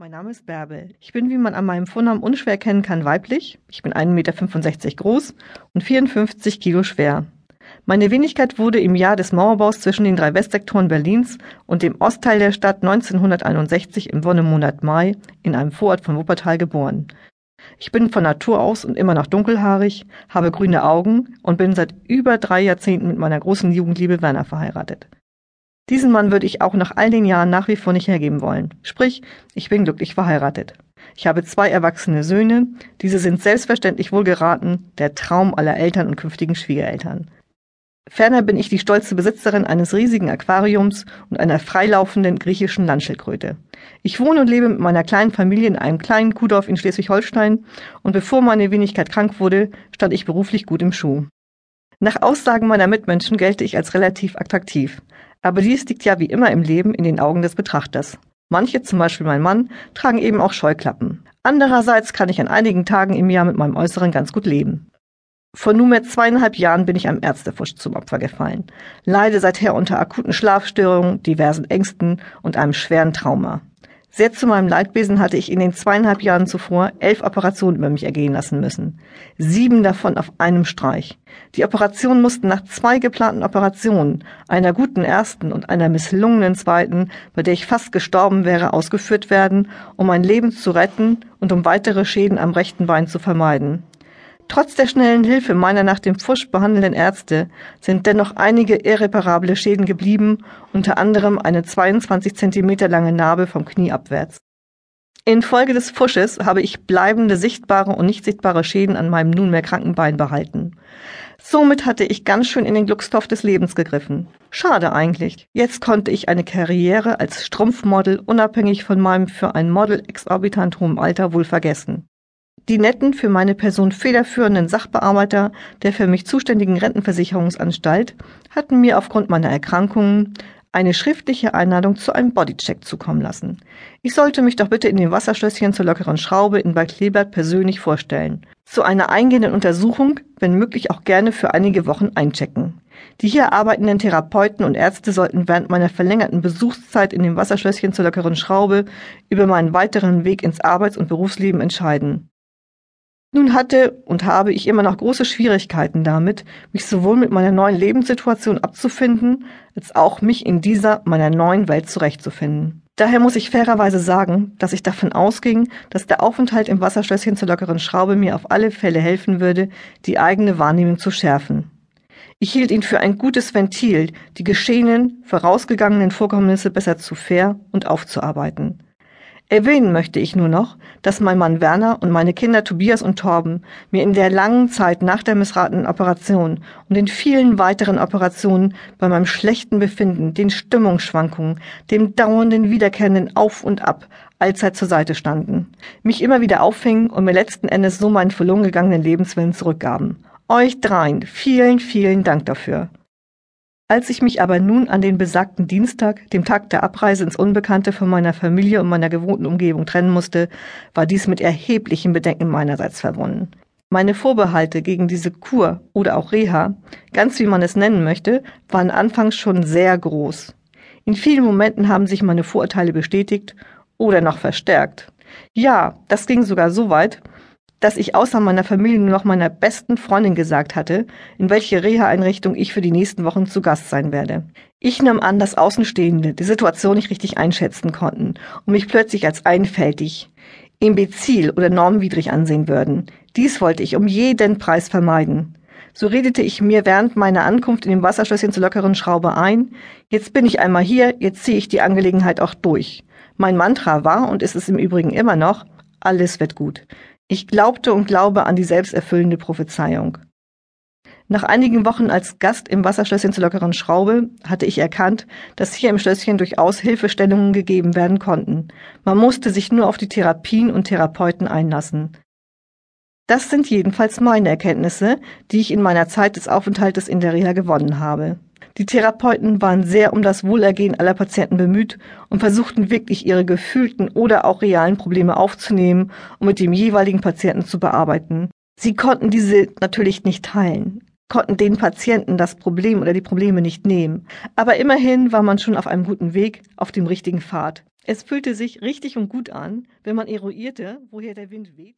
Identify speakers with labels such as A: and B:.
A: Mein Name ist Bärbel. Ich bin, wie man an meinem Vornamen unschwer erkennen kann, weiblich. Ich bin 1,65 Meter groß und 54 Kilo schwer. Meine Wenigkeit wurde im Jahr des Mauerbaus zwischen den drei Westsektoren Berlins und dem Ostteil der Stadt 1961 im Wonnemonat Mai in einem Vorort von Wuppertal geboren. Ich bin von Natur aus und immer noch dunkelhaarig, habe grüne Augen und bin seit über drei Jahrzehnten mit meiner großen Jugendliebe Werner verheiratet. Diesen Mann würde ich auch nach all den Jahren nach wie vor nicht hergeben wollen. Sprich, ich bin glücklich verheiratet. Ich habe zwei erwachsene Söhne. Diese sind selbstverständlich wohlgeraten, der Traum aller Eltern und künftigen Schwiegereltern. Ferner bin ich die stolze Besitzerin eines riesigen Aquariums und einer freilaufenden griechischen Landschildkröte. Ich wohne und lebe mit meiner kleinen Familie in einem kleinen Kuhdorf in Schleswig-Holstein und bevor meine Wenigkeit krank wurde, stand ich beruflich gut im Schuh. Nach Aussagen meiner Mitmenschen gelte ich als relativ attraktiv. Aber dies liegt ja wie immer im Leben in den Augen des Betrachters. Manche, zum Beispiel mein Mann, tragen eben auch Scheuklappen. Andererseits kann ich an einigen Tagen im Jahr mit meinem Äußeren ganz gut leben. Vor nunmehr zweieinhalb Jahren bin ich einem Ärztefusch zum Opfer gefallen, leide seither unter akuten Schlafstörungen, diversen Ängsten und einem schweren Trauma. Sehr zu meinem Leidwesen hatte ich in den zweieinhalb Jahren zuvor elf Operationen über mich ergehen lassen müssen. Sieben davon auf einem Streich. Die Operationen mussten nach zwei geplanten Operationen, einer guten ersten und einer misslungenen zweiten, bei der ich fast gestorben wäre, ausgeführt werden, um mein Leben zu retten und um weitere Schäden am rechten Bein zu vermeiden. Trotz der schnellen Hilfe meiner nach dem Pfusch behandelnden Ärzte sind dennoch einige irreparable Schäden geblieben, unter anderem eine 22 Zentimeter lange Narbe vom Knie abwärts. Infolge des Pfusches habe ich bleibende sichtbare und nicht sichtbare Schäden an meinem nunmehr kranken Bein behalten. Somit hatte ich ganz schön in den Glückstopf des Lebens gegriffen. Schade eigentlich. Jetzt konnte ich eine Karriere als Strumpfmodel unabhängig von meinem für ein Model exorbitant hohem Alter wohl vergessen. Die netten, für meine Person federführenden Sachbearbeiter der für mich zuständigen Rentenversicherungsanstalt hatten mir aufgrund meiner Erkrankungen eine schriftliche Einladung zu einem Bodycheck zukommen lassen. Ich sollte mich doch bitte in dem Wasserschlösschen zur lockeren Schraube in Bad Klebert persönlich vorstellen. Zu einer eingehenden Untersuchung, wenn möglich auch gerne für einige Wochen einchecken. Die hier arbeitenden Therapeuten und Ärzte sollten während meiner verlängerten Besuchszeit in dem Wasserschlösschen zur lockeren Schraube über meinen weiteren Weg ins Arbeits- und Berufsleben entscheiden. Nun hatte und habe ich immer noch große Schwierigkeiten damit, mich sowohl mit meiner neuen Lebenssituation abzufinden, als auch mich in dieser meiner neuen Welt zurechtzufinden. Daher muss ich fairerweise sagen, dass ich davon ausging, dass der Aufenthalt im Wasserschlösschen zur lockeren Schraube mir auf alle Fälle helfen würde, die eigene Wahrnehmung zu schärfen. Ich hielt ihn für ein gutes Ventil, die geschehenen, vorausgegangenen Vorkommnisse besser zu fair und aufzuarbeiten. Erwähnen möchte ich nur noch, dass mein Mann Werner und meine Kinder Tobias und Torben mir in der langen Zeit nach der missratenen Operation und den vielen weiteren Operationen bei meinem schlechten Befinden, den Stimmungsschwankungen, dem dauernden wiederkehrenden Auf und Ab allzeit zur Seite standen, mich immer wieder auffingen und mir letzten Endes so meinen verloren gegangenen Lebenswillen zurückgaben. Euch dreien vielen, vielen Dank dafür. Als ich mich aber nun an den besagten Dienstag, dem Tag der Abreise ins Unbekannte von meiner Familie und meiner gewohnten Umgebung trennen musste, war dies mit erheblichen Bedenken meinerseits verbunden. Meine Vorbehalte gegen diese Kur oder auch Reha, ganz wie man es nennen möchte, waren anfangs schon sehr groß. In vielen Momenten haben sich meine Vorurteile bestätigt oder noch verstärkt. Ja, das ging sogar so weit, dass ich außer meiner Familie nur noch meiner besten Freundin gesagt hatte, in welche Reha-Einrichtung ich für die nächsten Wochen zu Gast sein werde. Ich nahm an, dass Außenstehende die Situation nicht richtig einschätzen konnten und mich plötzlich als einfältig, imbezil oder normwidrig ansehen würden. Dies wollte ich um jeden Preis vermeiden. So redete ich mir während meiner Ankunft in dem Wasserschlösschen zur lockeren Schraube ein, jetzt bin ich einmal hier, jetzt ziehe ich die Angelegenheit auch durch. Mein Mantra war, und ist es im Übrigen immer noch, alles wird gut. Ich glaubte und glaube an die selbsterfüllende Prophezeiung. Nach einigen Wochen als Gast im Wasserschlösschen zur lockeren Schraube hatte ich erkannt, dass hier im Schlösschen durchaus Hilfestellungen gegeben werden konnten. Man musste sich nur auf die Therapien und Therapeuten einlassen. Das sind jedenfalls meine Erkenntnisse, die ich in meiner Zeit des Aufenthaltes in der Reha gewonnen habe. Die Therapeuten waren sehr um das Wohlergehen aller Patienten bemüht und versuchten wirklich ihre gefühlten oder auch realen Probleme aufzunehmen und mit dem jeweiligen Patienten zu bearbeiten. Sie konnten diese natürlich nicht teilen, konnten den Patienten das Problem oder die Probleme nicht nehmen. Aber immerhin war man schon auf einem guten Weg, auf dem richtigen Pfad. Es fühlte sich richtig und gut an, wenn man eruierte, woher der Wind weht.